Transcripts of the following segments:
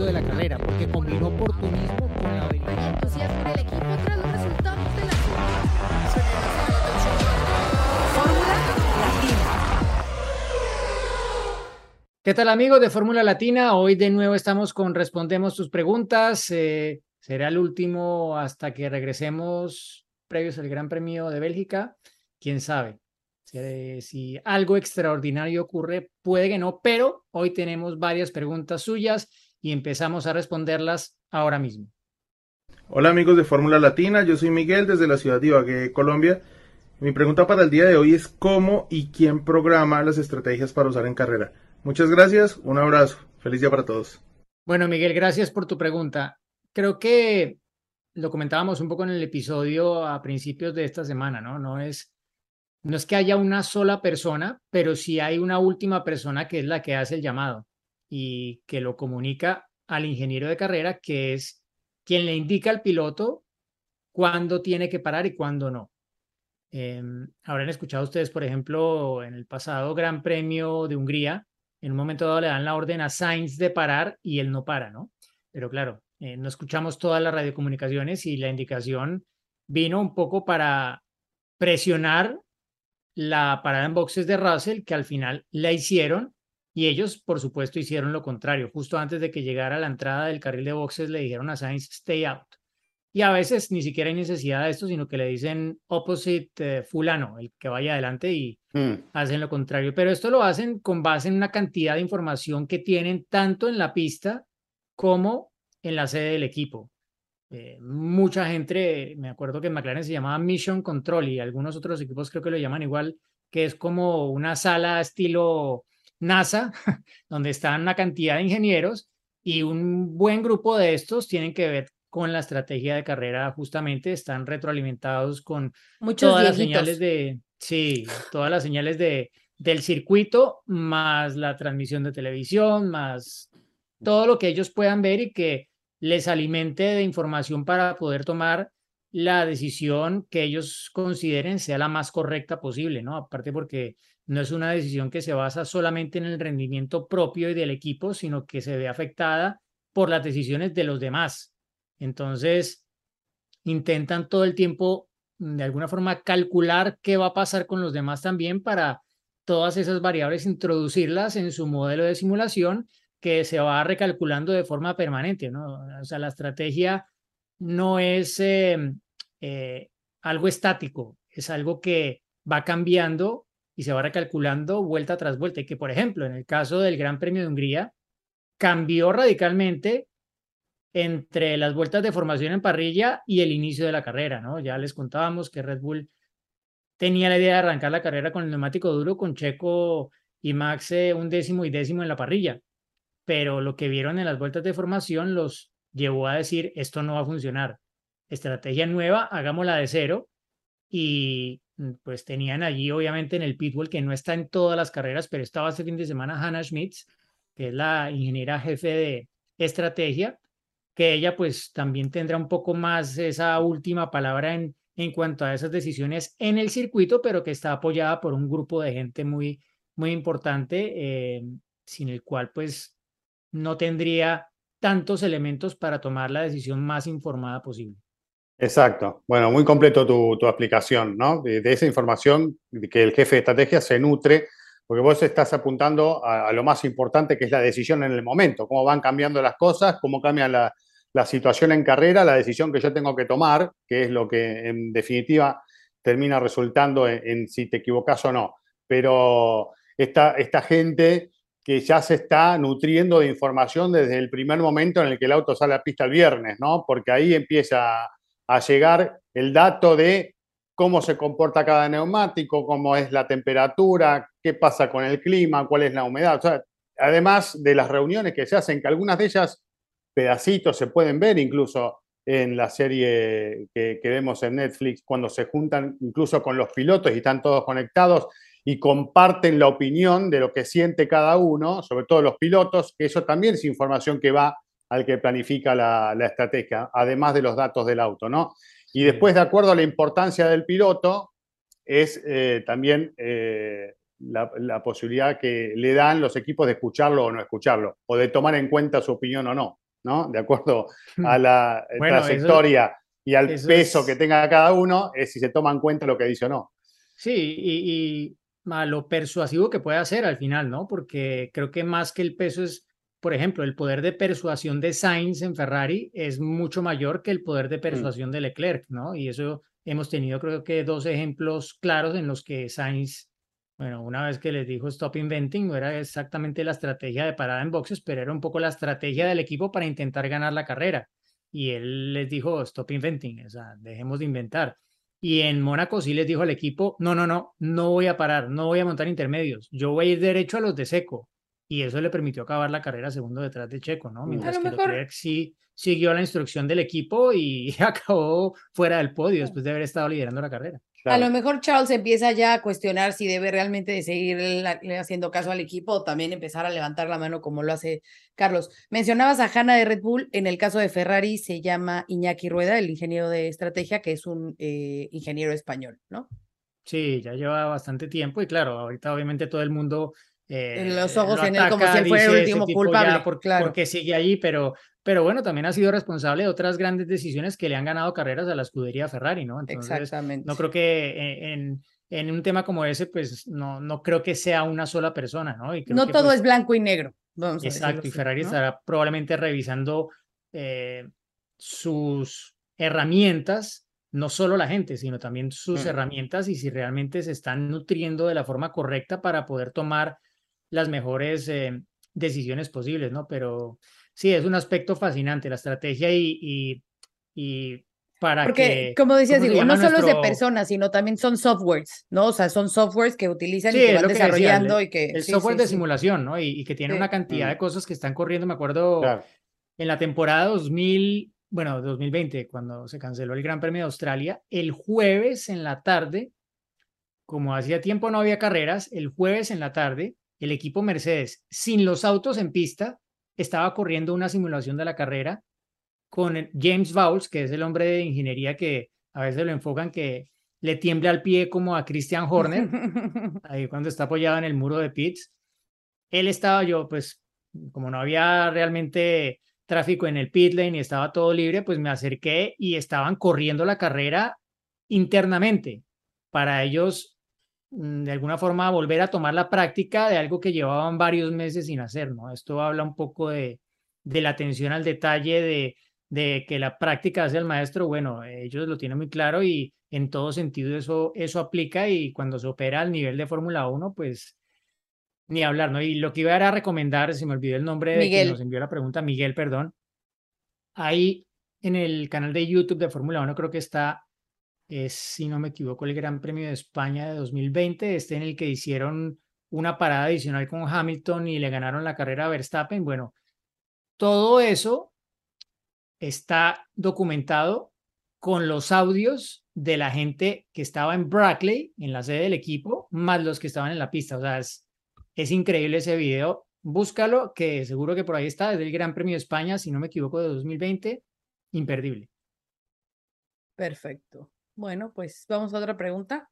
momento de la carrera, porque combinó oportunismo con la habilidad. entusiasmo en el equipo tras los resultados de la Fórmula Latina. ¿Qué tal amigos de Fórmula Latina? Hoy de nuevo estamos con Respondemos tus preguntas. Eh, será el último hasta que regresemos previos al Gran Premio de Bélgica. ¿Quién sabe? Si, si algo extraordinario ocurre, puede que no, pero hoy tenemos varias preguntas suyas y empezamos a responderlas ahora mismo. Hola amigos de Fórmula Latina, yo soy Miguel desde la ciudad de Ibagué, Colombia. Mi pregunta para el día de hoy es cómo y quién programa las estrategias para usar en carrera. Muchas gracias, un abrazo, feliz día para todos. Bueno, Miguel, gracias por tu pregunta. Creo que lo comentábamos un poco en el episodio a principios de esta semana, ¿no? No es, no es que haya una sola persona, pero sí hay una última persona que es la que hace el llamado y que lo comunica al ingeniero de carrera, que es quien le indica al piloto cuándo tiene que parar y cuándo no. Eh, habrán escuchado ustedes, por ejemplo, en el pasado Gran Premio de Hungría, en un momento dado le dan la orden a Sainz de parar y él no para, ¿no? Pero claro, eh, no escuchamos todas las radiocomunicaciones y la indicación vino un poco para presionar la parada en boxes de Russell, que al final la hicieron y ellos, por supuesto, hicieron lo contrario. Justo antes de que llegara a la entrada del carril de boxes, le dijeron a Sainz, stay out. Y a veces ni siquiera hay necesidad de esto, sino que le dicen opposite eh, fulano, el que vaya adelante y Mm. hacen lo contrario. Pero esto lo hacen con base en una cantidad de información que tienen tanto en la pista como en la sede del equipo. Eh, mucha gente, me acuerdo que en McLaren se llamaba Mission Control y algunos otros equipos creo que lo llaman igual, que es como una sala estilo NASA, donde están una cantidad de ingenieros y un buen grupo de estos tienen que ver con la estrategia de carrera, justamente están retroalimentados con Muchos todas las señales de, sí, todas las señales de, del circuito, más la transmisión de televisión, más todo lo que ellos puedan ver y que les alimente de información para poder tomar la decisión que ellos consideren sea la más correcta posible, ¿no? Aparte porque no es una decisión que se basa solamente en el rendimiento propio y del equipo, sino que se ve afectada por las decisiones de los demás. Entonces, intentan todo el tiempo, de alguna forma, calcular qué va a pasar con los demás también para todas esas variables introducirlas en su modelo de simulación que se va recalculando de forma permanente, ¿no? O sea, la estrategia no es eh, eh, algo estático, es algo que va cambiando y se va recalculando vuelta tras vuelta. Y que, por ejemplo, en el caso del Gran Premio de Hungría, cambió radicalmente entre las vueltas de formación en parrilla y el inicio de la carrera, ¿no? Ya les contábamos que Red Bull tenía la idea de arrancar la carrera con el neumático duro, con Checo y Max un décimo y décimo en la parrilla, pero lo que vieron en las vueltas de formación los llevó a decir, esto no va a funcionar, estrategia nueva, hagámosla de cero, y mm, pues tenían allí obviamente en el pitbull, que no está en todas las carreras, pero estaba este fin de semana Hannah Schmitz, que es la ingeniera jefe de estrategia, que ella pues también tendrá un poco más esa última palabra en, en cuanto a esas decisiones en el circuito, pero que está apoyada por un grupo de gente muy, muy importante, eh, sin el cual pues no tendría tantos elementos para tomar la decisión más informada posible. Exacto. Bueno, muy completo tu, tu explicación, ¿no? De, de esa información que el jefe de estrategia se nutre, porque vos estás apuntando a, a lo más importante que es la decisión en el momento, cómo van cambiando las cosas, cómo cambia la, la situación en carrera, la decisión que yo tengo que tomar, que es lo que en definitiva termina resultando en, en si te equivocas o no. Pero esta, esta gente que ya se está nutriendo de información desde el primer momento en el que el auto sale a pista el viernes, ¿no? Porque ahí empieza a llegar el dato de cómo se comporta cada neumático, cómo es la temperatura, qué pasa con el clima, cuál es la humedad. O sea, además de las reuniones que se hacen, que algunas de ellas pedacitos se pueden ver incluso en la serie que, que vemos en Netflix, cuando se juntan incluso con los pilotos y están todos conectados y comparten la opinión de lo que siente cada uno, sobre todo los pilotos, que eso también es información que va al que planifica la, la estrategia, además de los datos del auto, ¿no? Y después, de acuerdo a la importancia del piloto, es eh, también eh, la, la, posibilidad que le dan los equipos de escucharlo o no escucharlo, o de tomar en cuenta su opinión o no. ¿no? De acuerdo a la eso- trayectoria y al eso peso es- que tenga cada uno, es si se toma en cuenta lo que dice o no. Sí, y, y a lo persuasivo que puede hacer al final, ¿no? Porque creo que más que el peso es, por ejemplo, el poder de persuasión de Sainz en Ferrari es mucho mayor que el poder de persuasión de Leclerc, ¿no? Y eso hemos tenido creo que dos ejemplos claros en los que Sainz, bueno, una vez que les dijo stop inventing, no era exactamente la estrategia de parada en boxes, pero era un poco la estrategia del equipo para intentar ganar la carrera. Y él les dijo stop inventing, o sea, dejemos de inventar. Y en Mónaco sí les dijo al equipo, no, no, no, no voy a parar, no voy a montar intermedios, yo voy a ir derecho a los de seco. Y eso le permitió acabar la carrera segundo detrás de Checo, ¿no? Mientras lo que mejor- Leclerc sí siguió la instrucción del equipo y acabó fuera del podio después de haber estado liderando la carrera. A lo mejor Charles empieza ya a cuestionar si debe realmente de seguir haciendo caso al equipo o también empezar a levantar la mano como lo hace Carlos. Mencionabas a Hanna de Red Bull, en el caso de Ferrari se llama Iñaki Rueda, el ingeniero de estrategia, que es un eh, ingeniero español, ¿no? Sí, ya lleva bastante tiempo y claro, ahorita obviamente todo el mundo eh, los ojos en él como si él fuera el dice, "Este último ya, culpable", por- claro. porque sigue allí, pero, pero bueno, también ha sido responsable de otras grandes decisiones que le han ganado carreras a la escudería Ferrari, ¿no? Entonces, Exactamente. no creo que e, en, en un tema como ese, pues no, no creo que sea una sola persona, ¿no? Y creo no que, todo pues, es blanco y negro. Vamos Exacto, y Ferrari ¿no? estará probablemente revisando eh, sus herramientas, no solo la gente, sino también sus Mm. herramientas y si realmente se están nutriendo de la forma correcta para poder tomar las mejores eh, decisiones posibles, ¿no? Pero sí, es un aspecto fascinante, la estrategia y, y, y para Porque, que... como decías, ¿cómo se digo, no solo es de nuestro- personas, sino también son softwares, ¿no? O sea, son softwares que utilizan Sí, y que van que decía, desarrollando el- y que... El sí, software sí, de sí. simulación, ¿no? Y, y que tiene Sí. una cantidad de cosas que están corriendo, me acuerdo... Claro. en la temporada 2000, bueno, 2020, cuando se canceló el Gran Premio de Australia, el jueves en la tarde, como hacía tiempo no había carreras, el jueves en la tarde, el equipo Mercedes, sin los autos en pista, estaba corriendo una simulación de la carrera con James Bowles, que es el hombre de ingeniería que a veces lo enfocan que le tiembla al pie como a Christian Horner, ahí cuando está apoyado en el muro de pits. Él estaba yo, pues, como no había realmente tráfico en el pit lane y estaba todo libre, pues me acerqué y estaban corriendo la carrera internamente para ellos de alguna forma volver a tomar la práctica de algo que llevaban varios meses sin hacer, ¿no? Esto habla un poco de, de la atención al detalle, de, de que la práctica hace el maestro, bueno, ellos lo tienen muy claro y en todo sentido eso, eso aplica y cuando se opera al nivel de Fórmula 1, pues ni hablar, ¿no? Y lo que iba era recomendar, se me olvidó el nombre de quien nos envió la pregunta, Miguel, perdón. Ahí en el canal de YouTube de Fórmula 1 creo que está, es, si no me equivoco, el Gran Premio de España de 2020, este en el que hicieron una parada adicional con Hamilton y le ganaron la carrera a Verstappen. Bueno, todo eso está documentado con los audios de la gente que estaba en Brackley, en la sede del equipo, más los que estaban en la pista. O sea, es, es increíble ese video. Búscalo, que seguro que por ahí está, desde el Gran Premio de España, si no me equivoco, de 2020. Imperdible. Perfecto. Bueno, pues vamos a otra pregunta.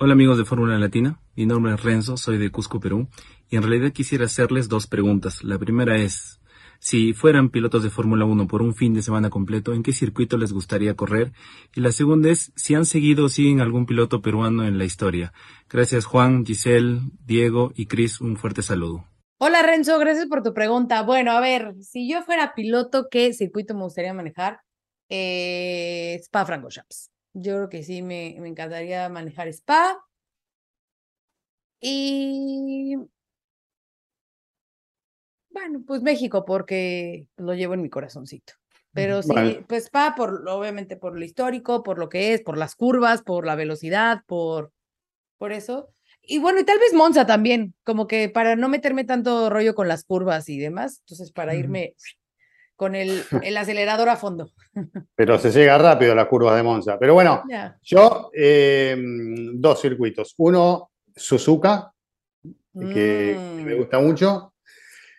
Hola amigos de Fórmula Latina, mi nombre es Renzo, soy de Cusco, Perú, y en realidad quisiera hacerles dos preguntas. La primera es, si fueran pilotos de Fórmula 1 por un fin de semana completo, ¿en qué circuito les gustaría correr? Y la segunda es, si han seguido o siguen algún piloto peruano en la historia. Gracias Juan, Giselle, Diego y Cris, un fuerte saludo. Hola Renzo, gracias por tu pregunta. Bueno, a ver, si yo fuera piloto, ¿qué circuito me gustaría manejar? Eh, Spa Francorchamps. Yo creo que sí, me, me encantaría manejar Spa. Y bueno, pues México, porque lo llevo en mi corazoncito. Pero sí, Vale. pues Spa, por, obviamente por lo histórico, por lo que es, por las curvas, por la velocidad, por, por eso. Y bueno, y tal vez Monza también, como que para no meterme tanto rollo con las curvas y demás, entonces para irme con el, el acelerador a fondo. Pero se llega rápido a las curvas de Monza. Pero bueno, yo, eh, dos circuitos. Uno, Suzuka, que, que me Mm. gusta mucho.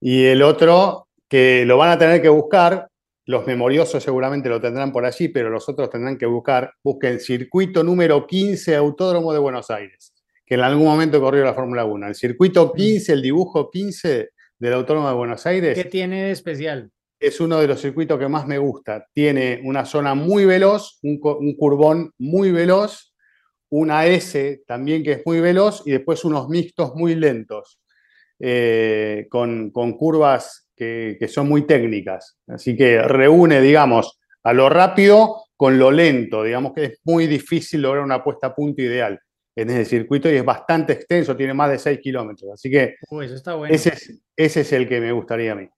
Y el otro, que lo van a tener que buscar. Los memoriosos seguramente lo tendrán por allí, pero los otros tendrán que buscar. Busquen circuito número 15, Autódromo de Buenos Aires, que en algún momento corrió la Fórmula 1. El circuito 15, el dibujo 15 del Autódromo de Buenos Aires, ¿Qué tiene de especial? Es uno de los circuitos que más me gusta. Tiene una zona muy veloz, un, un curbón muy veloz, una S también que es muy veloz y después unos mixtos muy lentos, eh, con, con curvas que, que son muy técnicas. Así que reúne, digamos, a lo rápido con lo lento. Digamos que es muy difícil lograr una puesta a punto ideal en ese circuito y es bastante extenso, tiene más de 6 kilómetros. Así que Uy, eso está bueno. ese es, ese es el que me gustaría a mí.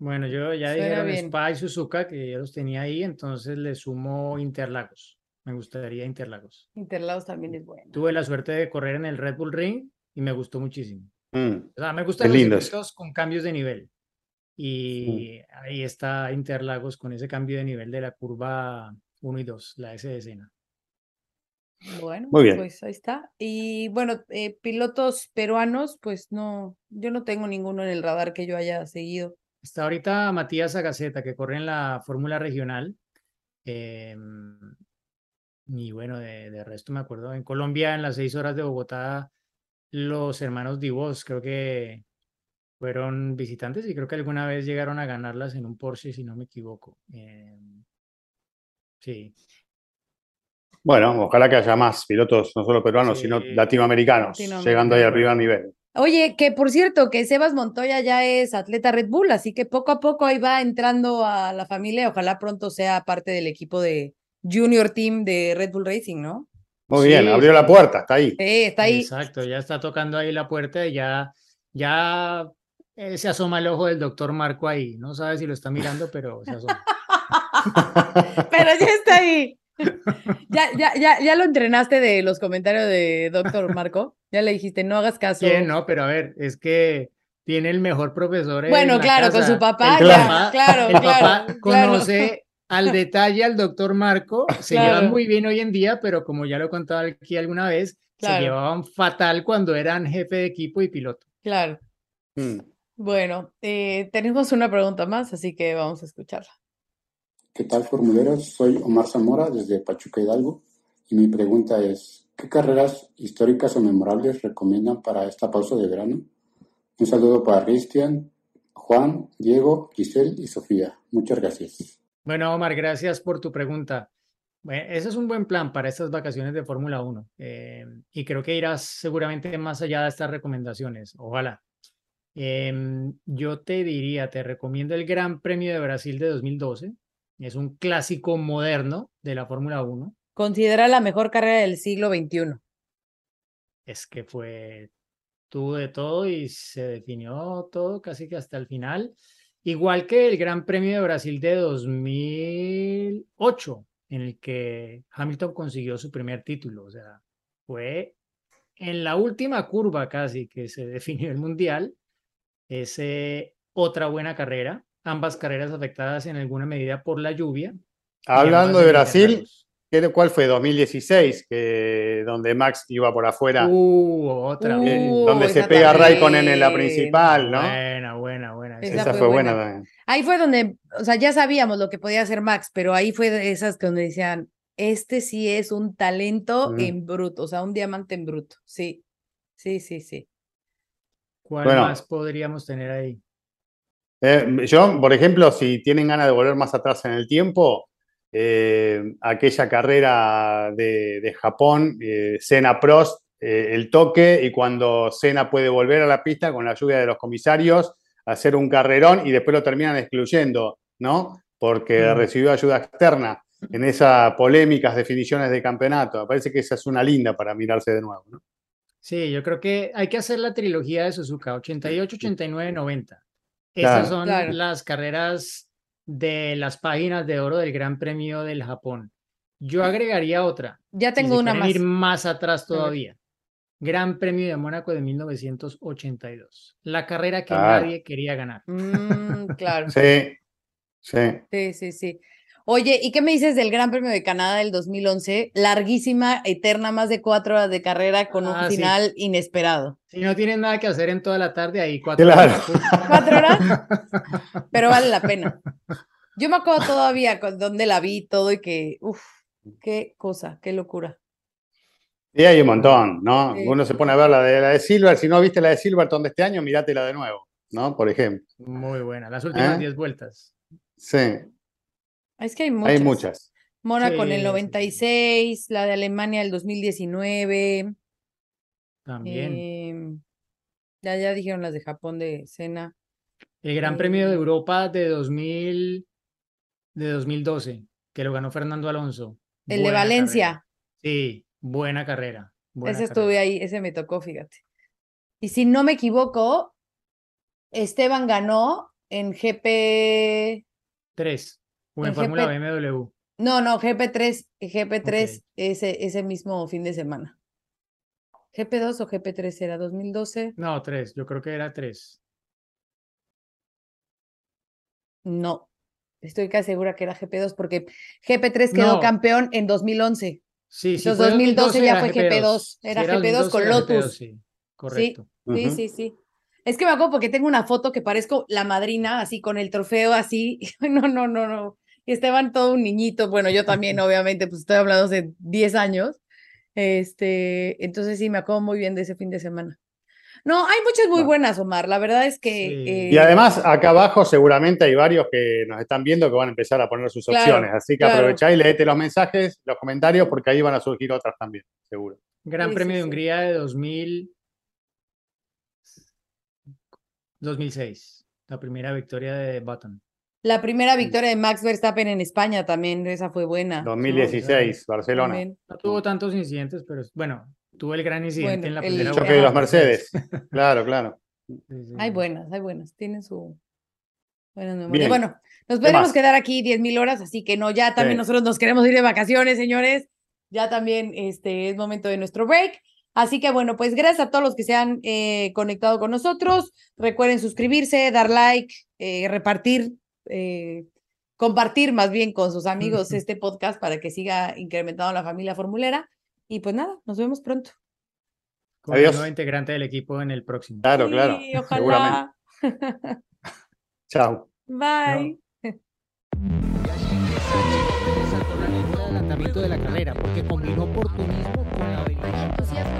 Bueno, yo ya Suena dijeron. Spa y Suzuka, que ya los tenía ahí, entonces le sumo Interlagos. Me gustaría Interlagos. Interlagos también es bueno. Tuve la suerte de correr en el Red Bull Ring y me gustó muchísimo. Mm. O sea, me gustan los circuitos con cambios de nivel. Y ahí está Interlagos con ese cambio de nivel de la curva 1 y 2, la S de escena. Bueno, Muy bien. pues ahí está. Y bueno, eh, pilotos peruanos, pues no, yo no tengo ninguno en el radar que yo haya seguido. Está ahorita Matías Agaceta, que corre en la Fórmula Regional. em, y bueno, de, de resto me acuerdo, en Colombia, en las seis horas de Bogotá, los hermanos Divos, creo que fueron visitantes y creo que alguna vez llegaron a ganarlas en un Porsche, si no me equivoco. Em, sí, Bueno, ojalá que haya más pilotos, no solo peruanos, sino latinoamericanos, llegando ahí al primer nivel. Oye, que por cierto, que Sebas Montoya ya es atleta Red Bull, así que poco a poco ahí va entrando a la familia. Ojalá pronto sea parte del equipo de Junior Team de Red Bull Racing, ¿no? Muy bien, abrió la puerta, está ahí. Sí, está ahí. exacto, ya está tocando ahí la puerta y ya, ya eh, se asoma el ojo del doctor Marco ahí. No sabe si lo está mirando, pero se asoma. Pero ya está ahí. Ya, ya, ya, ya lo entrenaste de los comentarios de Doctor Marco. Ya le dijiste, no hagas caso. ¿Quién? No, pero a ver, es que tiene el mejor profesor en Bueno, la claro, con su papá, El ya, papá- claro, el claro, papá claro. conoce al detalle al doctor Marco, se Claro. llevan muy bien hoy en día, pero como ya lo he contado aquí alguna vez, Claro. se llevaban fatal cuando eran jefe de equipo y piloto. Claro. Mm. Bueno, eh, tenemos una pregunta más, así que vamos a escucharla. ¿Qué tal, formuleros? Soy Omar Zamora desde Pachuca Hidalgo y mi pregunta es, ¿qué carreras históricas o memorables recomiendan para esta pausa de verano? Un saludo para Cristian, Juan, Diego, Giselle y Sofía. Muchas gracias. Bueno, Omar, gracias por tu pregunta. Bueno, ese es un buen plan para estas vacaciones de Fórmula 1 eh, y creo que irás seguramente más allá de estas recomendaciones. Ojalá. Em, yo te diría, te recomiendo el Gran Premio de Brasil de 2012. Es un clásico moderno de la Fórmula 1. Considera la mejor carrera del siglo XXI. Es que fue, tuvo de todo y se definió todo casi que hasta el final. Igual que el Gran Premio de Brasil de 2008, en el que Hamilton consiguió su primer título. O sea, fue en la última curva casi que se definió el mundial. Es eh, otra buena carrera. Ambas carreras afectadas en alguna medida por la lluvia. Hablando de Brasil, intervalos. ¿qué- ¿cuál fue? 2016, que, donde Max iba por afuera, Uh, otra. Uh, eh, donde se pega Raikkonen en la principal, ¿no? Buena, buena, buena. Esa Esa fue buena buena. también. Ahí fue donde, o sea, ya sabíamos lo que podía hacer Max, pero ahí fue de esas que donde decían, este sí es un talento en bruto, o sea, un diamante en bruto. Sí, sí, sí, sí. ¿Cuál Bueno. más podríamos tener ahí? Eh, yo, por ejemplo, si tienen ganas de volver más atrás en el tiempo, eh, aquella carrera de, de Japón, eh, Senna Prost, eh, el toque y cuando Senna puede volver a la pista con la lluvia de los comisarios, hacer un carrerón y después lo terminan excluyendo, ¿no? Porque Mm. recibió ayuda externa en esas polémicas definiciones de campeonato. Me parece que esa es una linda para mirarse de nuevo, ¿no? Sí, yo creo que hay que hacer la trilogía de Suzuka, 88, 89, 90. Claro. son Claro. las carreras de las páginas de oro del Gran Premio del Japón. Yo agregaría otra. Ya tengo una más. ir más atrás todavía. Gran Premio de Mónaco de 1982. La carrera que Claro. nadie quería ganar. Mm, claro, Sí, sí. sí, sí, sí. Oye, ¿y qué me dices del Gran Premio de Canadá del 2011? Larguísima, eterna, más de cuatro horas de carrera con un Ah, sí. final inesperado. Si no tienen nada que hacer en toda la tarde, ahí cuatro Claro. horas. ¿Cuatro horas? Pero vale la pena. Yo me acuerdo todavía con dónde la vi y todo y que, uff, qué cosa, qué locura. Y hay un montón, ¿no? Sí. Uno se pone a ver la de, la de Silver, si no viste la de Silverton de este año, mirátela de nuevo, ¿no? Por ejemplo. Muy buena. Las últimas ¿Eh? 10 vueltas. Sí, Es que hay muchas. hay muchas. Mónaco en el Sí, sí, sí. 96, la de Alemania el 2019. También. em, ya, ya dijeron las de Japón de cena. El Gran Premio de eh, Europa de 2000, de 2012, que lo ganó Fernando Alonso. El de Valencia. carrera. Sí, buena carrera. buena Ese estuve carrera. ahí, ese me tocó, fíjate. Y si no me equivoco, Esteban ganó en GP. Tres. O en Fórmula BMW. No, no, GP3, GP3 Ok. ese, ese mismo fin de semana. ¿GP2 o GP3 era 2012? No, tres. Yo creo que era tres. No, estoy casi segura que era GP2 porque GP3 quedó No. campeón en 2011. Sí, sí. Entonces, fue 2012 ya era fue GP2, era Sí, GP2 con era GP2, Lotus. sí, correcto. Sí, Ujú. sí, sí. Es que me acuerdo porque tengo una foto que parezco la madrina, así con el trofeo, así. No, no, no, no. Y Esteban todo un niñito. Bueno, yo también, obviamente, pues estoy hablando hace 10 años. Este, entonces sí, me acuerdo muy bien de ese fin de semana. No, hay muchas muy buenas, Omar. La verdad es que. Sí. eh, Y además, acá abajo seguramente hay varios que nos están viendo que van a empezar a poner sus Claro, opciones. Así que claro. aprovechá y leete los mensajes, los comentarios, porque ahí van a surgir otras también, seguro. Gran Sí, Premio sí, de sí. Hungría de 2000, 2006. La primera victoria de Button. La primera victoria de Max Verstappen en España también, esa fue buena. 2016, Barcelona. También. No tuvo tantos incidentes, pero bueno, tuvo el gran incidente Bueno, en la el primera Choque Ajá. de los. Mercedes. Claro, claro. Sí, sí, Hay buenas, hay buenas, tienen su buenas memorias. Bien. Bueno, nos ¿Qué podemos quedar aquí 10.000 horas, así que no, ya también Sí. nosotros nos queremos ir de vacaciones, señores. Ya también este es momento de nuestro break. Así que bueno, pues gracias a todos los que se han eh, conectado con nosotros. Recuerden suscribirse, dar like, eh, repartir, eh, compartir más bien con sus amigos este podcast para que siga incrementando la familia formulera. Y pues nada, nos vemos pronto. Con Adiós. nuevo integrante del equipo en el próximo. Claro, claro. Sí, Seguramente. ojalá. Chao. Bye. saltó la lengua de adelantamiento de la carrera porque combinó oportunismo con la habilidad. Hay